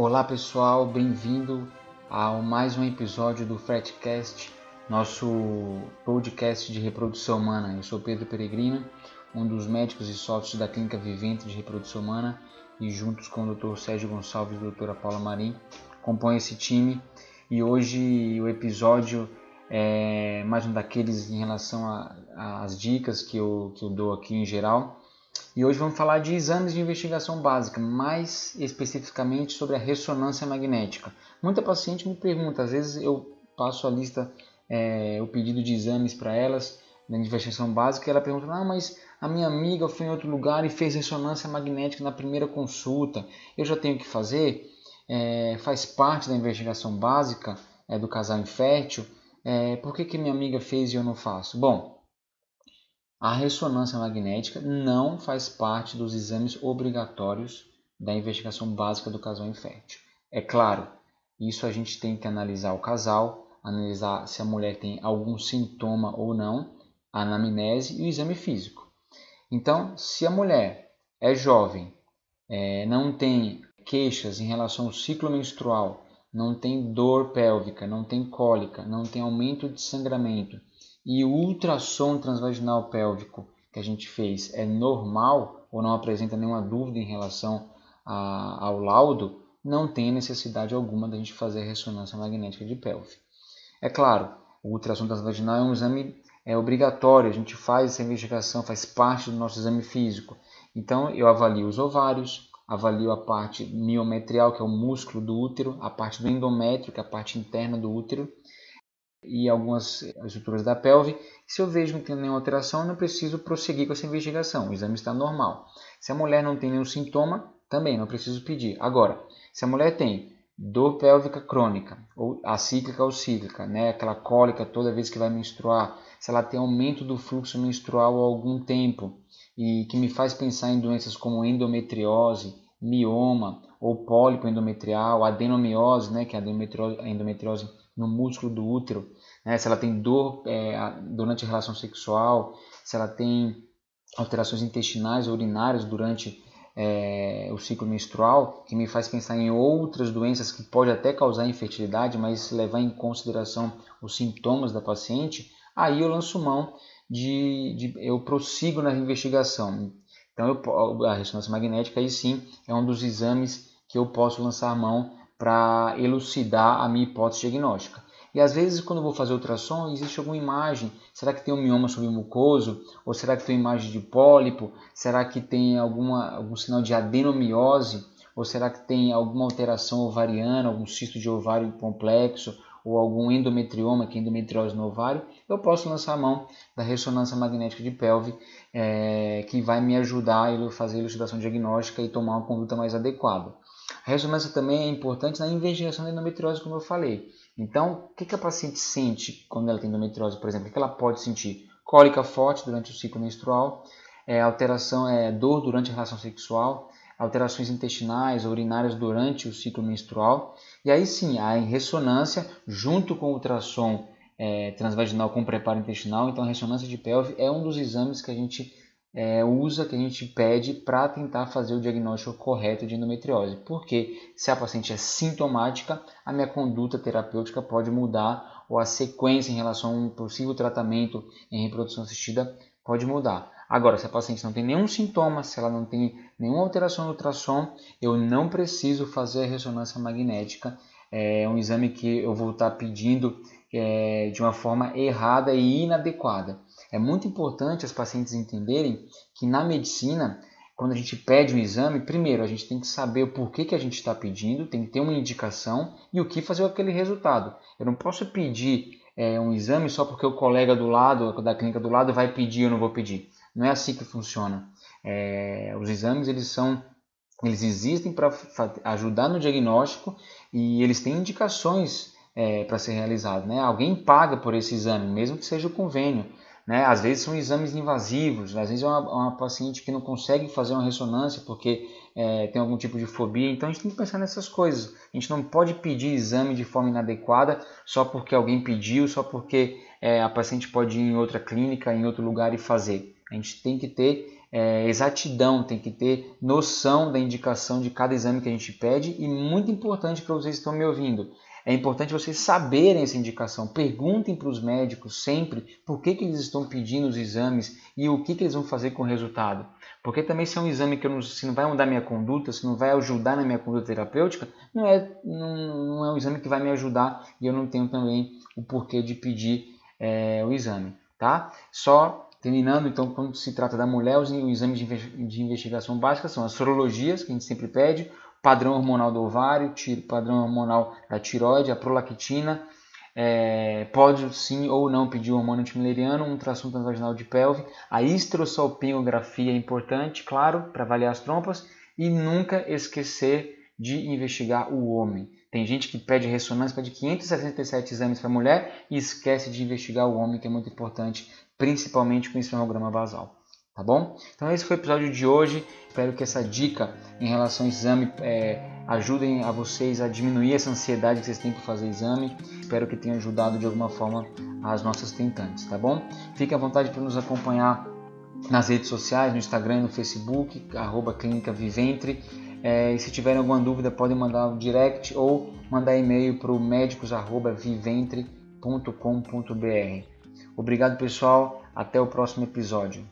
Olá pessoal, bem-vindo a mais um episódio do Fretcast, nosso podcast de reprodução humana. Eu sou Pedro Peregrino, um dos médicos e sócios da Clínica Vivente de Reprodução Humana e juntos com o Dr. Sérgio Gonçalves e a doutora Paula Marim compõe esse time e hoje o episódio é mais um daqueles em relação às dicas que eu, que eu dou aqui em geral e hoje vamos falar de exames de investigação básica, mais especificamente sobre a ressonância magnética. Muita paciente me pergunta, às vezes eu passo a lista, é, o pedido de exames para elas, da investigação básica, e ela pergunta, não, mas a minha amiga foi em outro lugar e fez ressonância magnética na primeira consulta, eu já tenho que fazer? É, faz parte da investigação básica é, do casal infértil, é, por que, que minha amiga fez e eu não faço? Bom, a ressonância magnética não faz parte dos exames obrigatórios da investigação básica do casal infértil. É claro, isso a gente tem que analisar o casal, analisar se a mulher tem algum sintoma ou não, a anamnese e o exame físico. Então, se a mulher é jovem, é, não tem queixas em relação ao ciclo menstrual, não tem dor pélvica, não tem cólica, não tem aumento de sangramento, e o ultrassom transvaginal pélvico que a gente fez é normal ou não apresenta nenhuma dúvida em relação a, ao laudo, não tem necessidade alguma da gente fazer ressonância magnética de pelve. É claro, o ultrassom transvaginal é um exame é obrigatório, a gente faz essa investigação, faz parte do nosso exame físico. Então eu avalio os ovários, avalio a parte miometrial, que é o músculo do útero, a parte do endométrio, que é a parte interna do útero, e algumas estruturas da pelve. Se eu vejo que não tem nenhuma alteração, não preciso prosseguir com essa investigação. O exame está normal. Se a mulher não tem nenhum sintoma, também não preciso pedir. Agora, se a mulher tem dor pélvica crônica, ou acíclica ou cíclica, né? aquela cólica toda vez que vai menstruar, se ela tem aumento do fluxo menstrual há algum tempo e que me faz pensar em doenças como endometriose, mioma ou pólipo endometrial, adenomiose, né? que é a endometriose no músculo do útero, né? se ela tem dor é, durante a relação sexual, se ela tem alterações intestinais ou urinárias durante é, o ciclo menstrual, que me faz pensar em outras doenças que pode até causar infertilidade, mas se levar em consideração os sintomas da paciente, aí eu lanço mão de, de eu prossigo na investigação. Então eu, a ressonância magnética aí sim é um dos exames que eu posso lançar mão para elucidar a minha hipótese diagnóstica. E às vezes, quando eu vou fazer ultrassom, existe alguma imagem. Será que tem um mioma submucoso? Ou será que tem imagem de pólipo? Será que tem alguma, algum sinal de adenomiose? Ou será que tem alguma alteração ovariana, algum cisto de ovário complexo? Ou algum endometrioma, que é endometriose no ovário? Eu posso lançar a mão da ressonância magnética de pelve, é, que vai me ajudar a fazer a elucidação diagnóstica e tomar uma conduta mais adequada. A ressonância também é importante na investigação da endometriose, como eu falei. Então, o que, que a paciente sente quando ela tem endometriose, por exemplo? O que ela pode sentir? Cólica forte durante o ciclo menstrual, é, alteração, é, dor durante a relação sexual, alterações intestinais urinárias durante o ciclo menstrual. E aí sim, a ressonância, junto com o ultrassom é, transvaginal com preparo intestinal, então a ressonância de pelve é um dos exames que a gente é, usa, que a gente pede para tentar fazer o diagnóstico correto de endometriose. Porque se a paciente é sintomática, a minha conduta terapêutica pode mudar ou a sequência em relação a um possível tratamento em reprodução assistida pode mudar. Agora, se a paciente não tem nenhum sintoma, se ela não tem nenhuma alteração no ultrassom, eu não preciso fazer a ressonância magnética. É um exame que eu vou estar pedindo é, de uma forma errada e inadequada. É muito importante as pacientes entenderem que na medicina, quando a gente pede um exame, primeiro a gente tem que saber o porquê que a gente está pedindo, tem que ter uma indicação e o que fazer com aquele resultado. Eu não posso pedir é, um exame só porque o colega do lado, da clínica do lado, vai pedir ou não vou pedir. Não é assim que funciona. É, os exames eles são eles existem para ajudar no diagnóstico e eles têm indicações é, para ser realizado. Né? Alguém paga por esse exame, mesmo que seja o convênio. Né? Às vezes são exames invasivos, às vezes é uma, uma paciente que não consegue fazer uma ressonância porque é, tem algum tipo de fobia. Então a gente tem que pensar nessas coisas. A gente não pode pedir exame de forma inadequada só porque alguém pediu, só porque é, a paciente pode ir em outra clínica, em outro lugar e fazer. A gente tem que ter é, exatidão, tem que ter noção da indicação de cada exame que a gente pede e muito importante para vocês que estão me ouvindo, é importante vocês saberem essa indicação. Perguntem para os médicos sempre por que, que eles estão pedindo os exames e o que, que eles vão fazer com o resultado. Porque também se é um exame que não, se não vai mudar minha conduta, se não vai ajudar na minha conduta terapêutica, não é, não, não é um exame que vai me ajudar e eu não tenho também o porquê de pedir é, o exame. Tá? Só terminando, então, quando se trata da mulher, os exames de investigação básica são as sorologias, que a gente sempre pede, padrão hormonal do ovário, padrão hormonal da tiroide, a prolactina, é, pode sim ou não pedir o hormônio antimileriano, um ultrassom transvaginal de pelve, a histrossalpingografia é importante, claro, para avaliar as trompas, e nunca esquecer de investigar o homem. Tem gente que pede ressonância, pede 567 exames para a mulher e esquece de investigar o homem, que é muito importante, principalmente com o espermograma basal tá bom? Então esse foi o episódio de hoje. Espero que essa dica em relação ao exame é, ajudem a vocês a diminuir essa ansiedade que vocês têm por fazer exame. Espero que tenha ajudado de alguma forma as nossas tentantes, tá bom? Fique à vontade para nos acompanhar nas redes sociais, no Instagram, no Facebook, arroba Clínica Viventre. É, e se tiverem alguma dúvida, podem mandar um direct ou mandar e-mail para o médicos.viventre.com.br. Obrigado, pessoal. Até o próximo episódio.